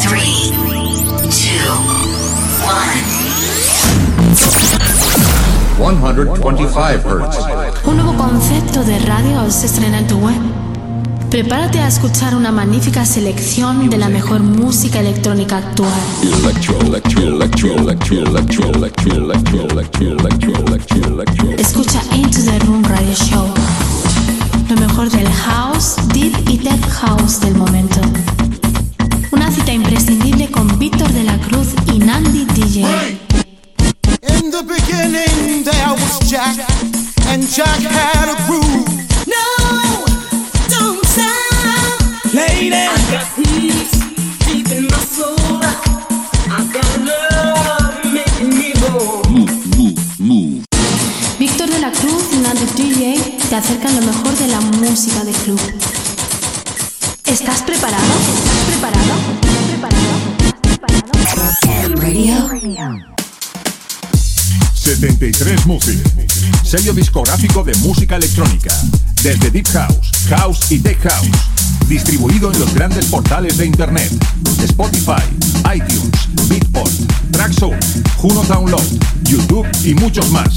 Three, two, one. 125 Hertz. Un nuevo concepto de radio se estrena en tu web. Prepárate a escuchar una magnífica selección de la mejor música electrónica actual. Escucha Into the Room Radio Show. Lo mejor del house, deep y tech house del momento. Una cita imprescindible con Víctor de la Cruz y Nandi DJ. In the beginning there was Jack, and Jack had a groove. No, don't stop. Lady, acercan lo mejor de la música de club. ¿Estás preparado? ¿Estás preparado? ¿Estás preparado? ¿Estás preparado? Radio. 73 Music, sello discográfico de música electrónica, desde Deep House, House y Tech House, distribuido en los grandes portales de Internet, Spotify, iTunes, Beatport, Traxsource, Juno Download, YouTube y muchos más.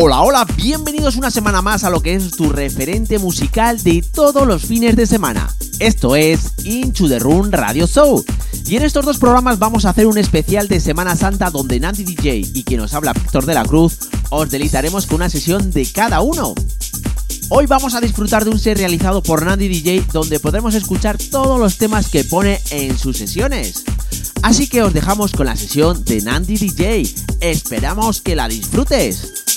Hola, hola, bienvenidos una semana más a lo que es tu referente musical de todos los fines de semana. Esto es Into the Room Radio Show. Y en estos dos programas vamos a hacer un especial de Semana Santa donde Nandy DJ y quien nos habla Víctor de la Cruz os deleitaremos con una sesión de cada uno. Hoy vamos a disfrutar de un set realizado por Nandy DJ donde podremos escuchar todos los temas que pone en sus sesiones. Así que os dejamos con la sesión de Nandy DJ. Esperamos que la disfrutes.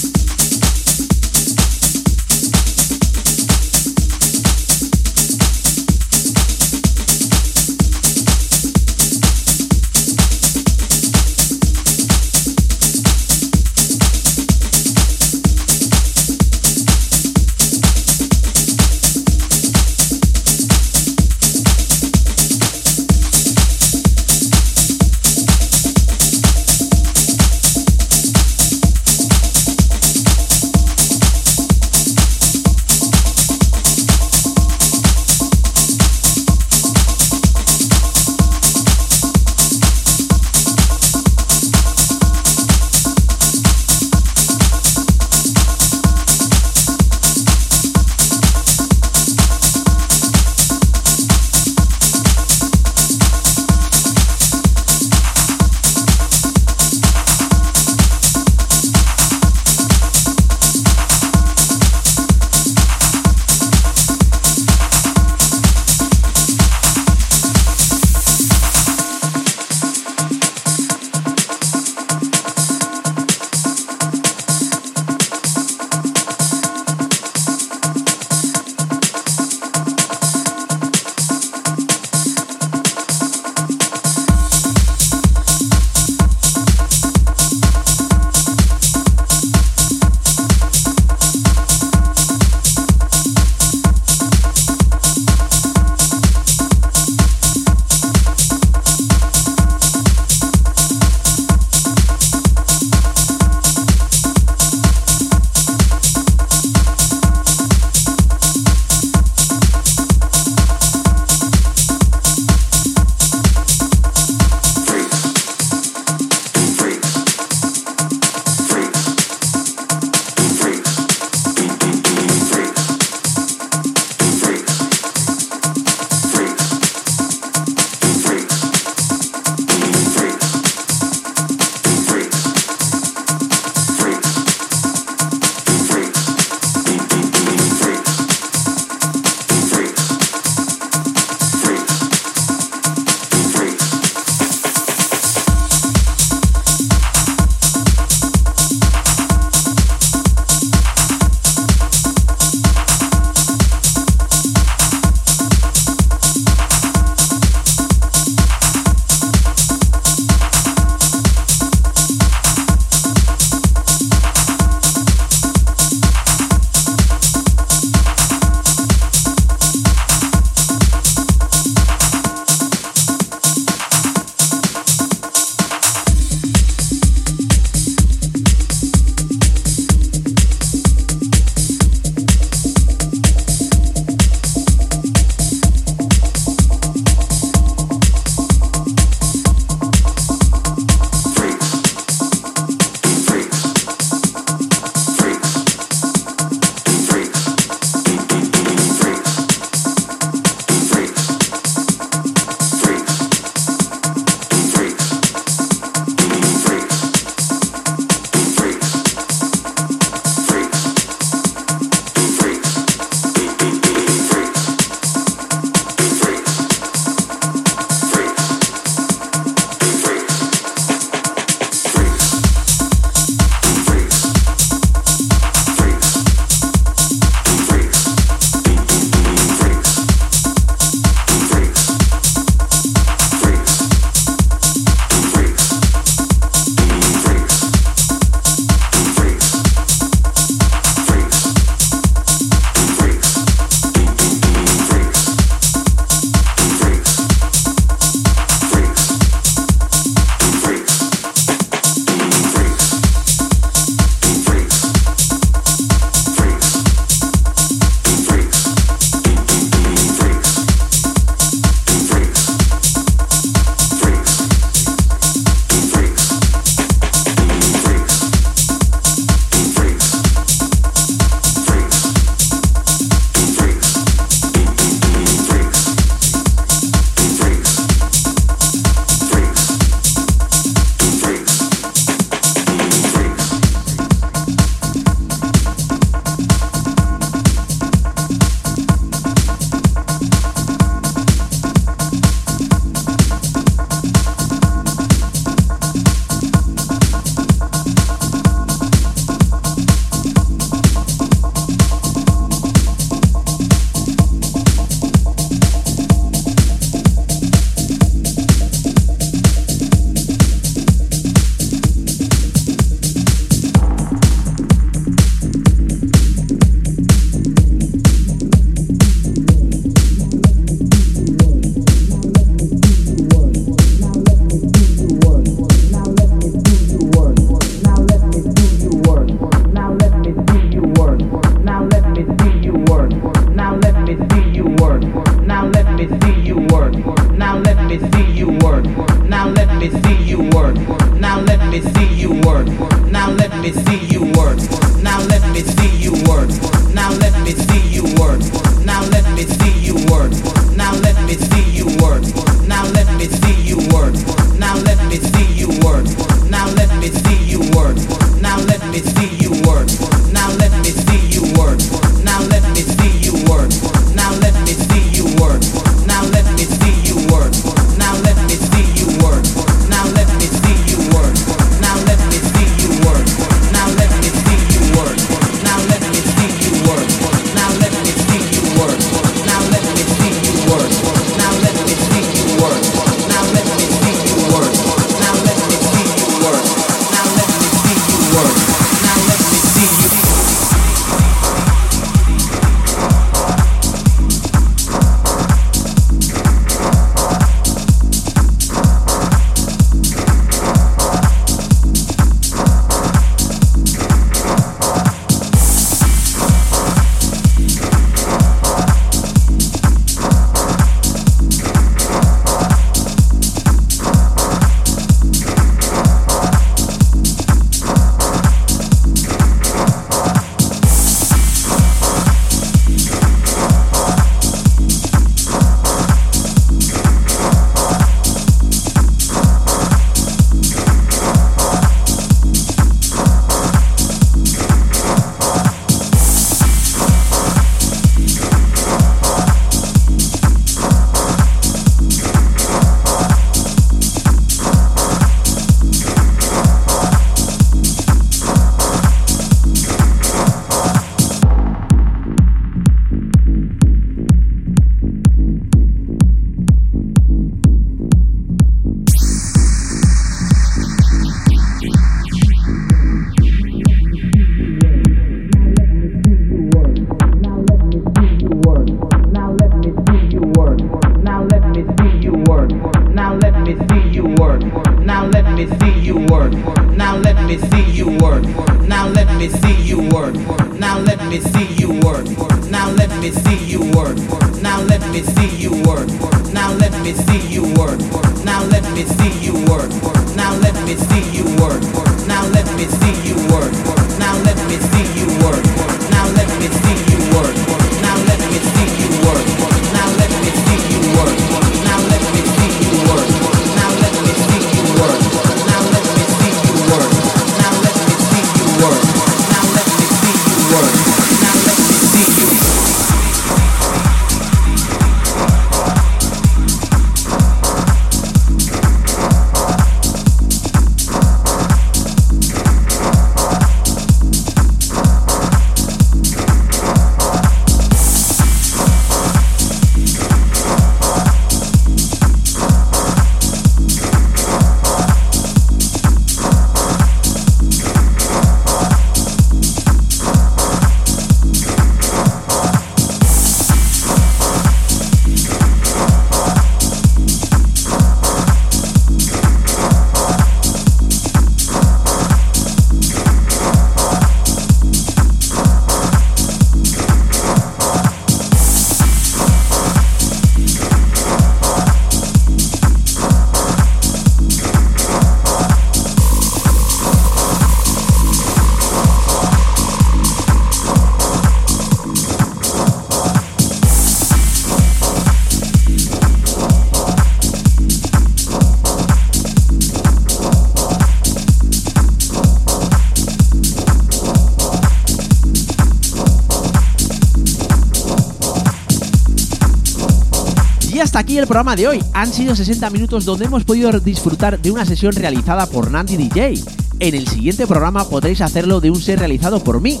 hasta aquí el programa de hoy. Han sido 60 minutos donde hemos podido disfrutar de una sesión realizada por Nancy DJ. En el siguiente programa podréis hacerlo de un set realizado por mí.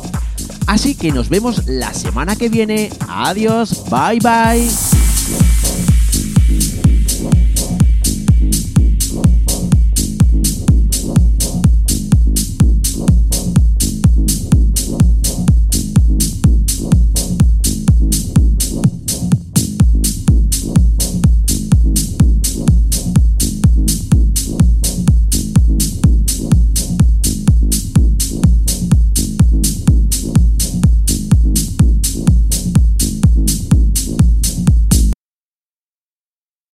Así que nos vemos la semana que viene. Adiós, bye bye.